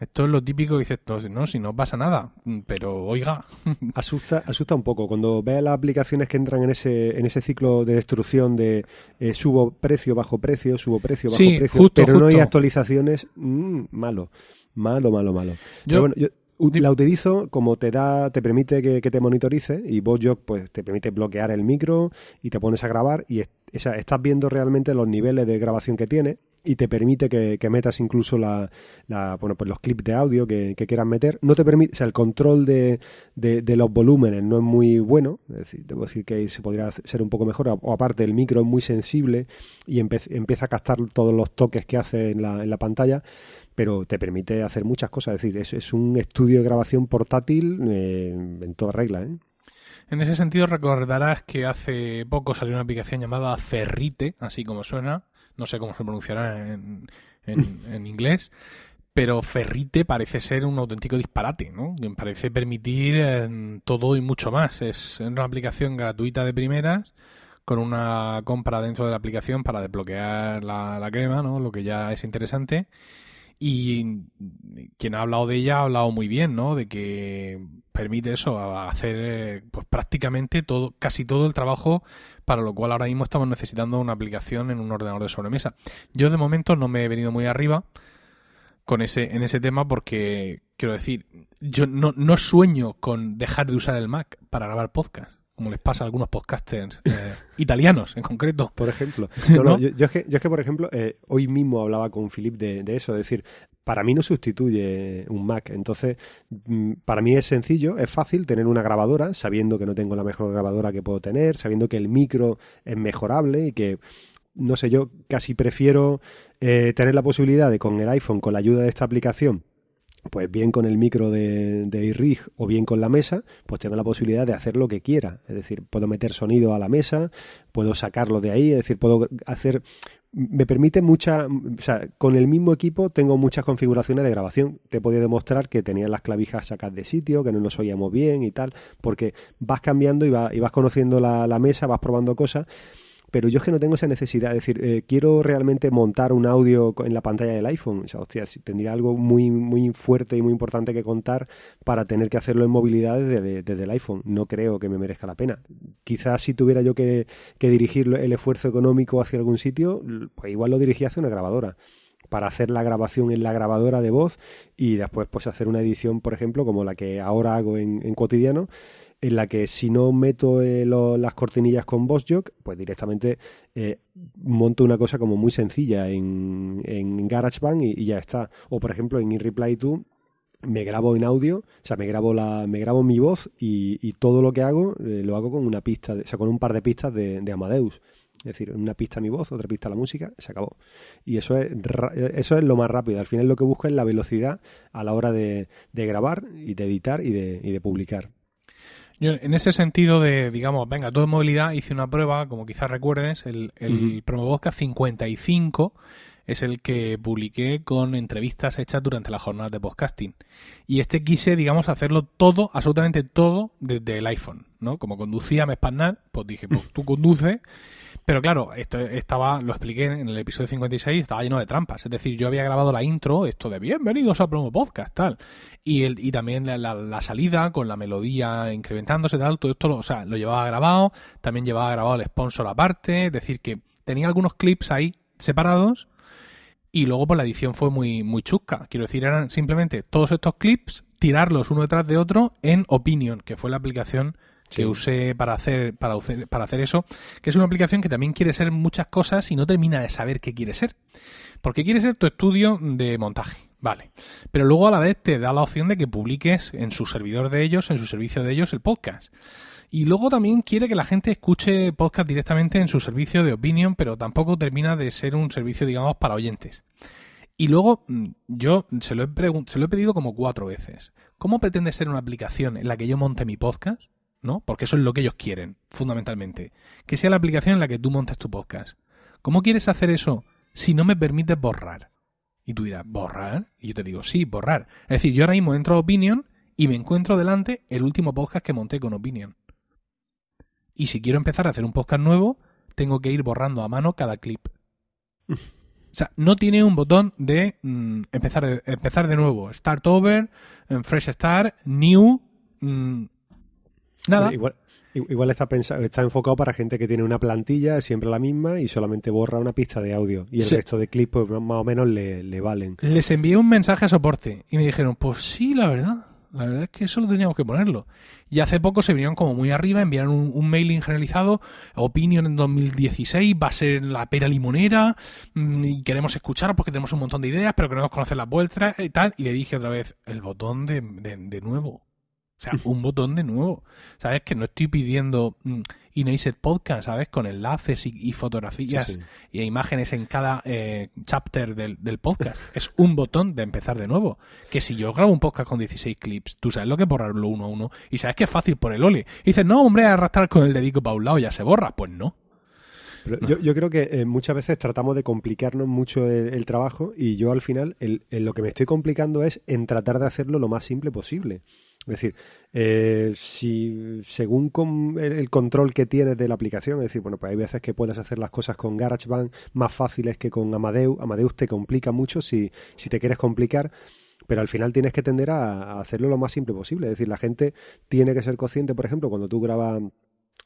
Speaker 1: esto es lo típico que dices, no, si no pasa nada, mm, pero oiga.
Speaker 2: Asusta, asusta un poco. Cuando veas las aplicaciones que entran en ese, en ese ciclo de destrucción de eh, subo precio, bajo precio, subo precio, bajo precio, pero no hay actualizaciones, mm, malo, malo, malo, malo. Yo, la utilizo como te da, te permite que, te monitorice y VoiceJock pues te permite bloquear el micro y te pones a grabar y estás viendo realmente los niveles de grabación que tiene y te permite que, metas incluso la, bueno, pues los clips de audio que, quieras meter. No te permite, o sea, el control de, de, los volúmenes no es muy bueno, es decir, debo decir que se podría ser un poco mejor, o aparte el micro es muy sensible y empieza a captar todos los toques que hace en la, en la pantalla, pero te permite hacer muchas cosas. Es decir, es, es un estudio de grabación portátil eh, en toda regla. ¿eh?
Speaker 1: En ese sentido recordarás que hace poco salió una aplicación llamada Ferrite, así como suena, no sé cómo se pronunciará en, en, inglés, pero Ferrite parece ser un auténtico disparate, ¿no? Parece permitir eh, todo y mucho más. Es una aplicación gratuita de primeras con una compra dentro de la aplicación para desbloquear la, la crema, ¿no? Lo que ya es interesante y quien ha hablado de ella ha hablado muy bien, ¿no? De que permite eso, hacer eh, pues prácticamente todo, casi todo el trabajo para lo cual ahora mismo estamos necesitando una aplicación en un ordenador de sobremesa. Yo de momento no me he venido muy arriba con ese, en ese tema porque, quiero decir, yo no, no sueño con dejar de usar el Mac para grabar podcast como les pasa a algunos podcasters eh, italianos en concreto.
Speaker 2: Por ejemplo. yo, es que, por ejemplo, eh, hoy mismo hablaba con Philip de, eso, es decir, para mí no sustituye un Mac. Entonces, mm, para mí es sencillo, es fácil tener una grabadora, sabiendo que no tengo la mejor grabadora que puedo tener, sabiendo que el micro es mejorable y que, no sé, yo casi prefiero eh, tener la posibilidad de con el iPhone, con la ayuda de esta aplicación, pues bien con el micro de, de iRig o bien con la mesa, pues tengo la posibilidad de hacer lo que quiera. Es decir, puedo meter sonido a la mesa, puedo sacarlo de ahí, es decir, puedo hacer... Me permite mucha... O sea, con el mismo equipo tengo muchas configuraciones de grabación. Te podía demostrar que tenía las clavijas sacadas de sitio, que no nos oíamos bien y tal, porque vas cambiando y, y vas conociendo la mesa, vas probando cosas pero yo es que no tengo esa necesidad. Es decir, eh, quiero realmente montar un audio en la pantalla del iPhone. O sea, hostia, tendría algo muy, muy fuerte y muy importante que contar para tener que hacerlo en movilidad desde, el iPhone. No creo que me merezca la pena. Quizás si tuviera yo que, dirigir el esfuerzo económico hacia algún sitio, pues igual lo dirigía hacia una grabadora para hacer la grabación en la grabadora de voz y después pues hacer una edición, por ejemplo, como la que ahora hago en, en cotidiano, en la que si no meto eh, las cortinillas con VoiceJock, pues directamente eh, monto una cosa como muy sencilla en, en GarageBand y, ya está. O por ejemplo en InReply 2 me grabo en audio, o sea, me grabo la, me grabo mi voz y, todo lo que hago eh, lo hago con una pista, o sea, con un par de pistas de, Amadeus. Es decir, una pista mi voz, otra pista la música, se acabó. Y eso es, eso es lo más rápido. Al final lo que busco es la velocidad a la hora de, de grabar y de editar y de, y de publicar.
Speaker 1: Yo, en ese sentido de, digamos, venga, todo en movilidad, hice una prueba, como quizás recuerdes, el, el uh 55 es el que publiqué con entrevistas hechas durante la jornada de podcasting. Y este quise, digamos, hacerlo todo, absolutamente todo, desde el iPhone. ¿No? Como conducía me Espanal, pues dije, pues tú conduces. Pero claro, esto estaba, lo expliqué en el episodio 56, estaba lleno de trampas. Es decir, yo había grabado la intro, esto de bienvenidos a Promo Podcast, tal. Y, el, y también la, la, salida con la melodía incrementándose, tal. Todo esto, lo, o sea, lo llevaba grabado. También llevaba grabado el sponsor aparte. Es decir, que tenía algunos clips ahí separados. Y luego, pues la edición fue muy, muy chusca. Quiero decir, eran simplemente todos estos clips, tirarlos uno detrás de otro en Opinion, que fue la aplicación que usé para hacer, para, para hacer eso, que es una aplicación que también quiere ser muchas cosas y no termina de saber qué quiere ser. Porque quiere ser tu estudio de montaje, vale. Pero luego a la vez te da la opción de que publiques en su servidor de ellos, en su servicio de ellos, el podcast. Y luego también quiere que la gente escuche podcast directamente en su servicio de opinion, pero tampoco termina de ser un servicio, digamos, para oyentes. Y luego mm, yo se lo he, se lo he pedido como cuatro veces. ¿Cómo pretende ser una aplicación en la que yo monte mi podcast? ¿No? Porque eso es lo que ellos quieren, fundamentalmente. Que sea la aplicación en la que tú montes tu podcast. ¿Cómo quieres hacer eso si no me permites borrar? Y tú dirás, ¿borrar? Y yo te digo, sí, borrar. Es decir, yo ahora mismo entro a Opinion y me encuentro delante el último podcast que monté con Opinion. Y si quiero empezar a hacer un podcast nuevo, tengo que ir borrando a mano cada clip. o sea, no tiene un botón de mm, empezar, de, empezar de nuevo. Start over, fresh start, new, mm, Nada.
Speaker 2: Igual, igual está, pensado, está enfocado para gente que tiene una plantilla siempre la misma y solamente borra una pista de audio. Y el resto de clips pues, más o menos le, valen.
Speaker 1: Les envié un mensaje a soporte y me dijeron, pues sí, la verdad. La verdad es que eso lo teníamos que ponerlo. Y hace poco se vinieron como muy arriba, enviaron un, mailing generalizado, Opinion en 2016 va a ser la pera limonera mm, y queremos escuchar porque tenemos un montón de ideas, pero queremos conocer las vuestras y tal. Y le dije otra vez, el botón de, de nuevo. O sea, un botón de nuevo. ¿Sabes? Que no estoy pidiendo mm, Inaced Podcast, ¿sabes? Con enlaces y, fotografías y imágenes en cada eh, chapter del, podcast. Es un botón de empezar de nuevo. Que si yo grabo un podcast con 16 clips, tú sabes lo que es borrarlo uno a uno y sabes que es fácil por el ole. Y dices, no, hombre, arrastrar con el dedico para un lado ya se borra. Pues no.
Speaker 2: yo, creo que eh, muchas veces tratamos de complicarnos mucho el, trabajo y yo al final lo que me estoy complicando es en tratar de hacerlo lo más simple posible. Es decir, eh, si según el control que tienes de la aplicación, es decir, bueno, pues hay veces que puedes hacer las cosas con GarageBand más fáciles que con Amadeus. Amadeus te complica mucho si, si te quieres complicar pero al final tienes que tender a, hacerlo lo más simple posible. Es decir, la gente tiene que ser consciente, por ejemplo, cuando tú grabas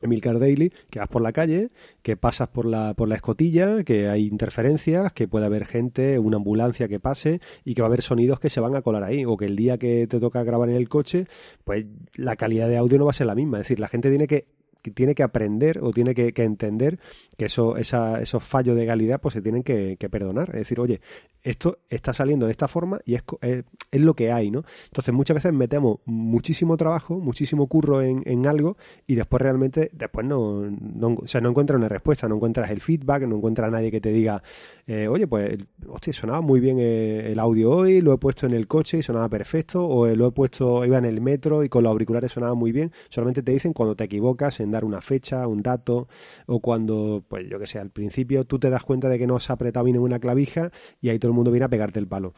Speaker 2: Emilcar Daily, que vas por la calle, que pasas por la, por la escotilla, que hay interferencias, que puede haber gente, una ambulancia que pase y que va a haber sonidos que se van a colar ahí. O que el día que te toca grabar en el coche, pues la calidad de audio no va a ser la misma. Es decir, la gente tiene que tiene que aprender o tiene que, entender que eso, esos fallos de calidad pues se tienen que, perdonar. Es decir, oye, esto está saliendo de esta forma y es, es, lo que hay, ¿no? Entonces muchas veces metemos muchísimo trabajo, muchísimo curro en, algo y después realmente, después no, no, no encuentras una respuesta, no encuentras el feedback, no encuentras a nadie que te diga, eh, oye, pues, hostia, sonaba muy bien eh, el audio hoy, lo he puesto en el coche y sonaba perfecto, o lo he puesto, iba en el metro y con los auriculares sonaba muy bien. Solamente te dicen cuando te equivocas en dar una fecha, un dato, o cuando, pues yo que sé, al principio tú te das cuenta de que no has apretado bien en una clavija y ahí todo el mundo viene a pegarte el palo.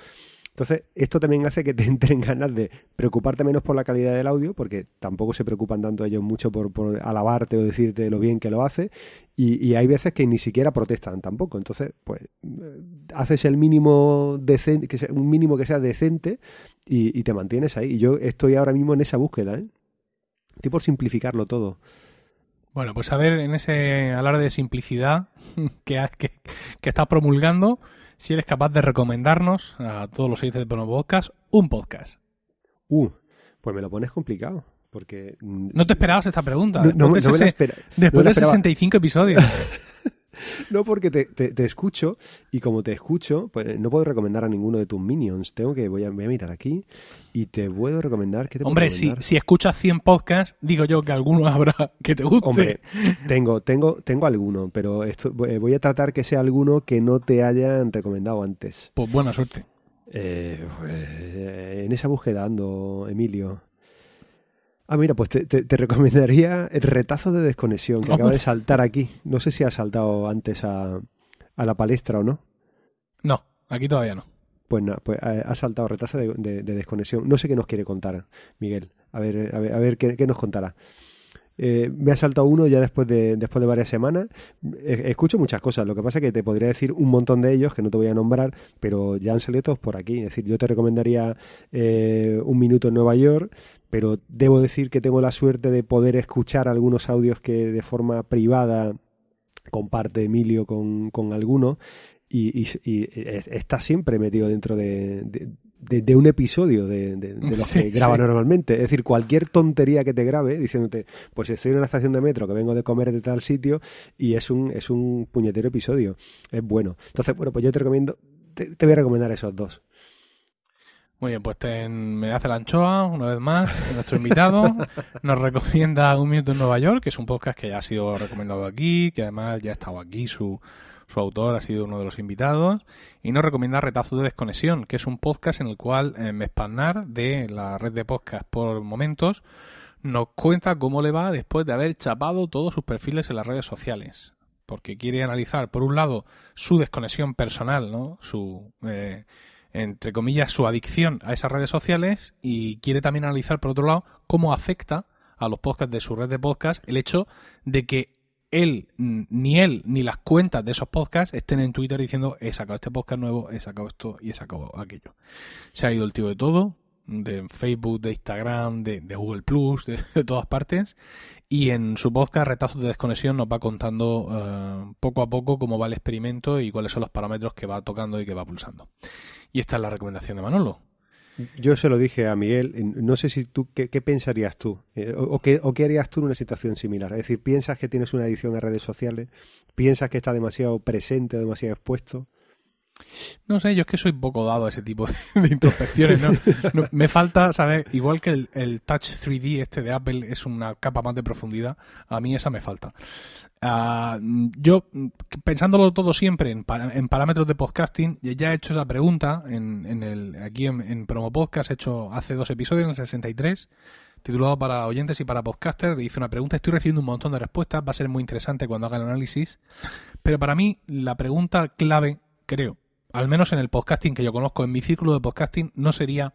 Speaker 2: Entonces, esto también hace que te entren ganas de preocuparte menos por la calidad del audio, porque tampoco se preocupan tanto ellos mucho por, alabarte o decirte lo bien que lo hace, y, hay veces que ni siquiera protestan tampoco. Entonces, pues, eh, haces el mínimo decente, que sea, un mínimo que sea decente y, te mantienes ahí. Y yo estoy ahora mismo en esa búsqueda, ¿eh? Estoy por simplificarlo todo.
Speaker 1: Bueno, pues a ver, en ese alarde de simplicidad que, que, que estás promulgando, si eres capaz de recomendarnos a todos los oyentes de Promo Podcast un podcast.
Speaker 2: Uh, pues me lo pones complicado. Porque.
Speaker 1: No te esperabas esta pregunta. después de, después de 65 episodios.
Speaker 2: no, porque te, escucho y como te escucho, pues no puedo recomendar a ninguno de tus minions. Tengo que, voy a, mirar aquí y te puedo recomendar que te
Speaker 1: Hombre, si, si escuchas 100 podcasts, digo yo que alguno habrá que te guste. Hombre,
Speaker 2: tengo, tengo, tengo alguno, pero esto, voy a tratar que sea alguno que no te hayan recomendado antes.
Speaker 1: Pues buena suerte.
Speaker 2: Eh, pues, en esa búsqueda ando, Emilio. Ah, mira, pues te, recomendaría el retazo de desconexión que acaba de saltar aquí. No sé si ha saltado antes a, la palestra o no.
Speaker 1: No, aquí todavía no.
Speaker 2: Pues nada, pues eh, ha saltado retazo de, desconexión. No sé qué nos quiere contar, Miguel. A ver, a ver, a ver qué, nos contará. Eh, me ha saltado uno ya después de, después de varias semanas. escucho muchas cosas, lo que pasa es que te podría decir un montón de ellos que no te voy a nombrar, pero ya han salido todos por aquí. Es decir, yo te recomendaría eh, Un Minuto en Nueva York, pero debo decir que tengo la suerte de poder escuchar algunos audios que de forma privada comparte Emilio con, con y, está siempre metido dentro de, de, un episodio de, de, los que graba normalmente. Es decir, cualquier tontería que te grabe diciéndote, pues estoy en una estación de metro que vengo de comer de tal sitio y es un, es un puñetero episodio. Es bueno. Entonces, bueno, pues yo te recomiendo, te, voy a recomendar esos dos.
Speaker 1: Muy bien, pues me hace la anchoa una vez más, nuestro invitado. nos recomienda Un Minuto en Nueva York, que es un podcast que ya ha sido recomendado aquí, que además ya ha estado aquí su, su autor ha sido uno de los invitados y nos recomienda Retazo de Desconexión, que es un podcast en el cual eh, de la red de podcast por momentos, nos cuenta cómo le va después de haber chapado todos sus perfiles en las redes sociales. Porque quiere analizar, por un lado, su desconexión personal, ¿no? Su, eh, entre comillas, su adicción a esas redes sociales y quiere también analizar, por otro lado, cómo afecta a los podcasts de su red de podcast el hecho de que él, ni él, ni las cuentas de esos podcasts estén en Twitter diciendo he sacado este podcast nuevo, he sacado esto y he sacado aquello. Se ha ido el tío de todo, de Facebook, de Instagram, de, Google Plus, de, todas partes. Y en su podcast Retazos de Desconexión nos va contando eh, poco a poco cómo va el experimento y cuáles son los parámetros que va tocando y que va pulsando. Y esta es la recomendación de Manolo.
Speaker 2: Yo se lo dije a Miguel, no sé si tú, ¿qué, pensarías tú? Eh, o, qué, ¿O qué harías tú en una situación similar? Es decir, ¿piensas que tienes una adicción a redes sociales? ¿Piensas que está demasiado presente, demasiado expuesto?
Speaker 1: No sé, yo es que soy poco dado a ese tipo de, introspecciones, ¿no? me falta, ¿sabes? Igual que el, Touch 3D este de Apple es una capa más de profundidad, a mí esa me falta. Ah, yo, pensándolo todo siempre en, parámetros de podcasting, ya he hecho esa pregunta en, el, aquí en, Promo Podcast, he hecho hace dos episodios, en el 63, titulado para oyentes y para podcasters, hice una pregunta, estoy recibiendo un montón de respuestas, va a ser muy interesante cuando haga el análisis, pero para mí la pregunta clave, creo, al menos en el podcasting que yo conozco, en mi círculo de podcasting, no sería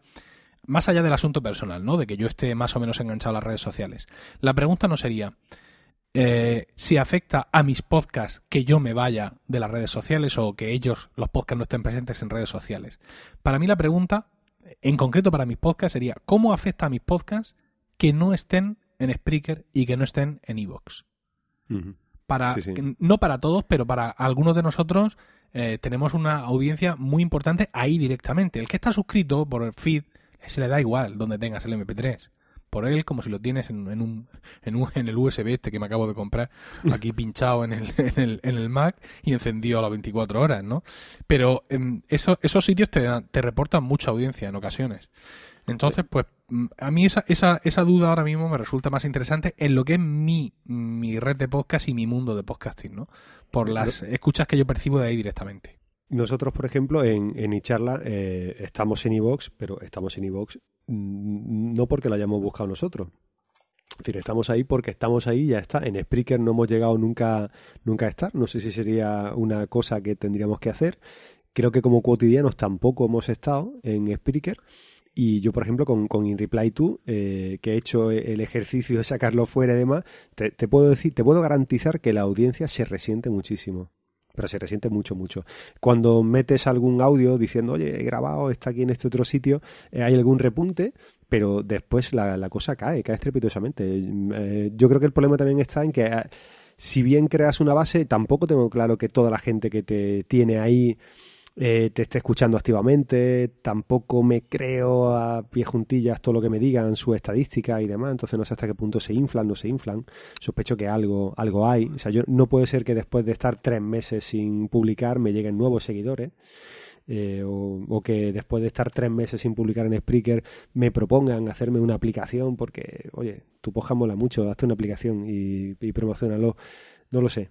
Speaker 1: más allá del asunto personal, ¿no? De que yo esté más o menos enganchado a las redes sociales. La pregunta no sería eh, si afecta a mis podcasts que yo me vaya de las redes sociales o que ellos, los podcasts, no estén presentes en redes sociales. Para mí la pregunta, en concreto para mis podcasts, sería ¿cómo afecta a mis podcasts que no estén en Spreaker y que no estén en Evox? Para, No para todos, pero para algunos de nosotros eh, tenemos una audiencia muy importante ahí directamente. El que está suscrito por el feed se le da igual donde tengas el MP3. Por él, como si lo tienes en, un, en, un, en el USB este que me acabo de comprar, aquí pinchado en el, en el, en el Mac y encendido a las 24 horas, ¿no? Pero em, eso, esos sitios te, te reportan mucha audiencia en ocasiones. Entonces, pues mm, a mí esa, esa, esa duda ahora mismo me resulta más interesante en lo que es mi, mi red de podcast y mi mundo de podcasting, ¿no? Por las escuchas que yo percibo de ahí directamente.
Speaker 2: Nosotros, por ejemplo, en, en iCharla eh, estamos en iVox, pero estamos en iVox mm, no porque lo hayamos buscado nosotros. Es decir, estamos ahí porque estamos ahí ya está. En Spreaker no hemos llegado nunca, nunca a estar. No sé si sería una cosa que tendríamos que hacer. Creo que como cotidianos tampoco hemos estado en Spreaker. Y yo, por ejemplo, con, con 2, eh, que he hecho el ejercicio de sacarlo fuera y demás, te, puedo decir, te puedo garantizar que la audiencia se resiente muchísimo. Pero se resiente mucho, mucho. Cuando metes algún audio diciendo, oye, he grabado, está aquí en este otro sitio, eh, hay algún repunte, pero después la, cosa cae, cae estrepitosamente. Eh, yo creo que el problema también está en que si bien creas una base, tampoco tengo claro que toda la gente que te tiene ahí eh, te esté escuchando activamente, tampoco me creo a pie juntillas todo lo que me digan, su estadística y demás, entonces no sé hasta qué punto se inflan, no se inflan, sospecho que algo, algo hay, o sea, yo no puede ser que después de estar tres meses sin publicar me lleguen nuevos seguidores, eh, o, que después de estar tres meses sin publicar en Spreaker me propongan hacerme una aplicación porque, oye, tu podcast mola mucho, hazte una aplicación y, y promocionalo. No lo sé,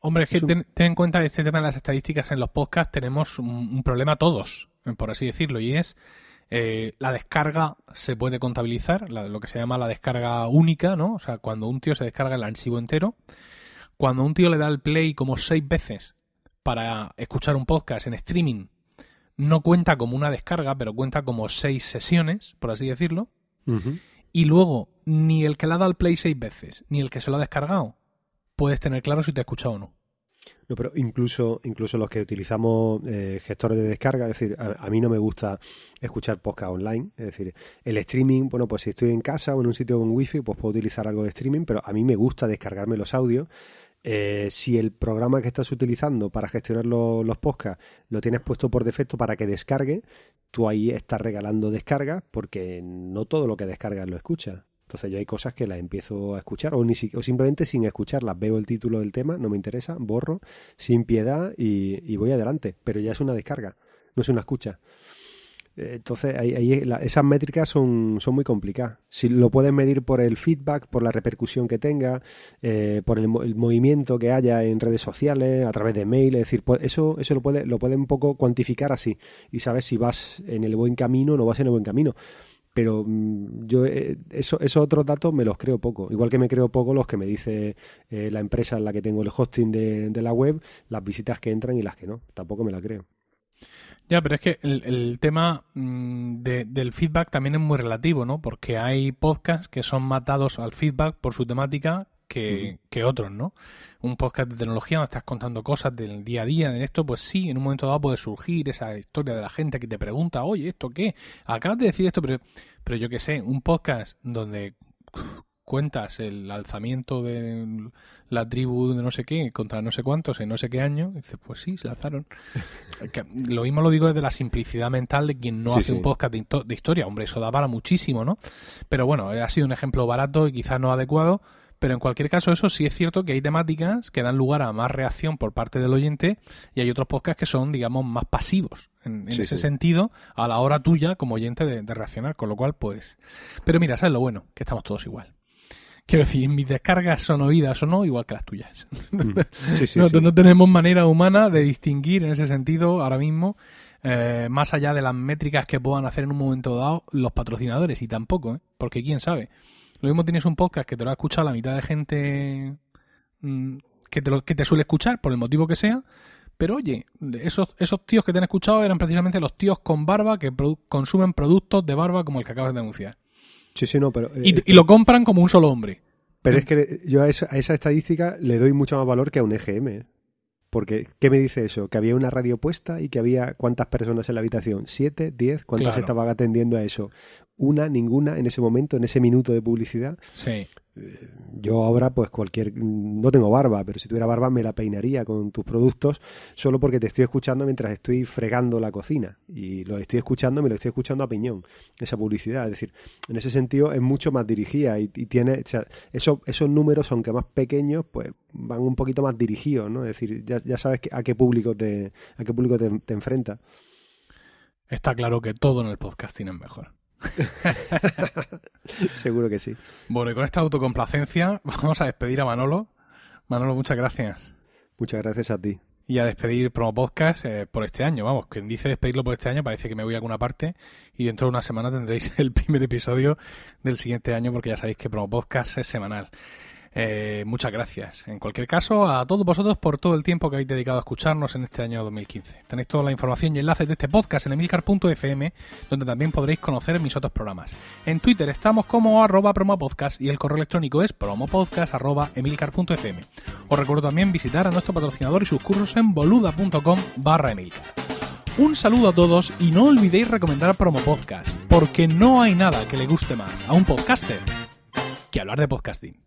Speaker 1: Hombre, es que ten, en cuenta este tema de las estadísticas en los podcasts tenemos un, problema todos, por así decirlo, y es eh, la descarga se puede contabilizar, lo que se llama la descarga única, ¿no? O sea, cuando un tío se descarga el archivo entero, cuando un tío le da el play como seis veces para escuchar un podcast en streaming, no cuenta como una descarga, pero cuenta como seis sesiones, por así decirlo. Y luego, ni el que le ha dado al play seis veces, ni el que se lo ha descargado, puedes tener claro si te ha escuchado o no.
Speaker 2: No, pero incluso, incluso los que utilizamos eh, gestores de descarga, es decir, a, mí no me gusta escuchar podcast online, es decir, el streaming, bueno, pues si estoy en casa o en un sitio con wifi, pues puedo utilizar algo de streaming, pero a mí me gusta descargarme los audios. Eh, si el programa que estás utilizando para gestionar los podcasts lo tienes puesto por defecto para que descargue, tú ahí estás regalando descargas porque no todo lo que descargas lo escuchas. Entonces yo hay cosas que las empiezo a escuchar o, ni o simplemente sin escucharlas. Veo el título del tema, no me interesa, borro sin piedad y, voy adelante. Pero ya es una descarga, no es una escucha. Entonces ahí, esas métricas son, son, muy complicadas. Si lo puedes medir por el feedback, por la repercusión que tenga, eh, por el, movimiento que haya en redes sociales, a través de mail, es decir, pues eso, eso lo puede, lo puede un poco cuantificar así y sabes si vas en el buen camino o no vas en el buen camino pero mm, yo eh, eso, esos otros datos me los creo poco. Igual que me creo poco los que me dice eh, la empresa en la que tengo el hosting de, la web, las visitas que entran y las que no. Tampoco me la creo.
Speaker 1: Ya, pero es que el, tema mm, del feedback también es muy relativo, ¿no? Porque hay podcasts que son matados al feedback por su temática que, que, otros, ¿no? Un podcast de tecnología donde estás contando cosas del día a día, de esto, pues sí, en un momento dado puede surgir esa historia de la gente que te pregunta, oye, ¿esto qué? Acabas de decir esto, pero, pero yo qué sé, un podcast donde cuentas el alzamiento de la tribu de no sé qué contra no sé cuántos en no sé qué año, dices, pues sí, se alzaron. lo mismo lo digo desde la simplicidad mental de quien no hace un podcast de, de, historia. Hombre, eso da para muchísimo, ¿no? Pero bueno, ha sido un ejemplo barato y quizás no adecuado. Pero en cualquier caso, eso sí es cierto que hay temáticas que dan lugar a más reacción por parte del oyente y hay otros podcasts que son, digamos, más pasivos en, ese sentido a la hora tuya como oyente de, reaccionar. Con lo cual, pues. Pero mira, ¿sabes lo bueno? Que estamos todos igual. Quiero decir, mis descargas son oídas o no, igual que las tuyas. Mm. no, tenemos manera humana de distinguir en ese sentido ahora mismo, eh, más allá de las métricas que puedan hacer en un momento dado los patrocinadores, y tampoco, ¿eh? porque quién sabe. Lo mismo tienes un podcast que te lo ha escuchado la mitad de gente mm, que te, lo, que te suele escuchar, por el motivo que sea, pero oye, esos, esos tíos que te han escuchado eran precisamente los tíos con barba que consumen productos de barba como el que acabas de anunciar.
Speaker 2: Sí, sí, no, pero...
Speaker 1: y, eh, lo compran como un solo hombre.
Speaker 2: Pero es que yo a esa, a esa, estadística le doy mucho más valor que a un EGM. ¿eh? Porque, ¿qué me dice eso? Que había una radio puesta y que había cuántas personas en la habitación, siete, diez, ¿cuántas estaban atendiendo a eso? Una, ninguna en ese momento, en ese minuto de publicidad.
Speaker 1: Sí.
Speaker 2: Eh, yo ahora, pues cualquier. No tengo barba, pero si tuviera barba me la peinaría con tus productos solo porque te estoy escuchando mientras estoy fregando la cocina. Y lo estoy escuchando, me lo estoy escuchando a piñón, esa publicidad. Es decir, en ese sentido es mucho más dirigida y, tiene. O sea, esos números, aunque más pequeños, pues van un poquito más dirigidos, ¿no? Es decir, ya, ya sabes a qué público te, a qué público te, te enfrentas.
Speaker 1: Está claro que todo en el podcasting es mejor.
Speaker 2: Seguro que sí.
Speaker 1: Bueno, y con esta autocomplacencia vamos a despedir a Manolo. Manolo, muchas gracias.
Speaker 2: Muchas gracias a ti.
Speaker 1: Y a despedir Promo Podcast eh, por este año. Vamos, quien dice despedirlo por este año parece que me voy a alguna parte y dentro de una semana tendréis el primer episodio del siguiente año porque ya sabéis que Promo Podcast es semanal. Eh, muchas gracias. En cualquier caso, a todos vosotros por todo el tiempo que habéis dedicado a escucharnos en este año 2015. Tenéis toda la información y enlaces de este podcast en emilcar.fm, donde también podréis conocer mis otros programas. En Twitter estamos como arroba promopodcast y el correo electrónico es promopodcast.emilcar.fm. Os recuerdo también visitar a nuestro patrocinador y sus cursos en boluda.com barra emilcar. Un saludo a todos y no olvidéis recomendar Promo Podcast, porque no hay nada que le guste más a un podcaster que hablar de podcasting.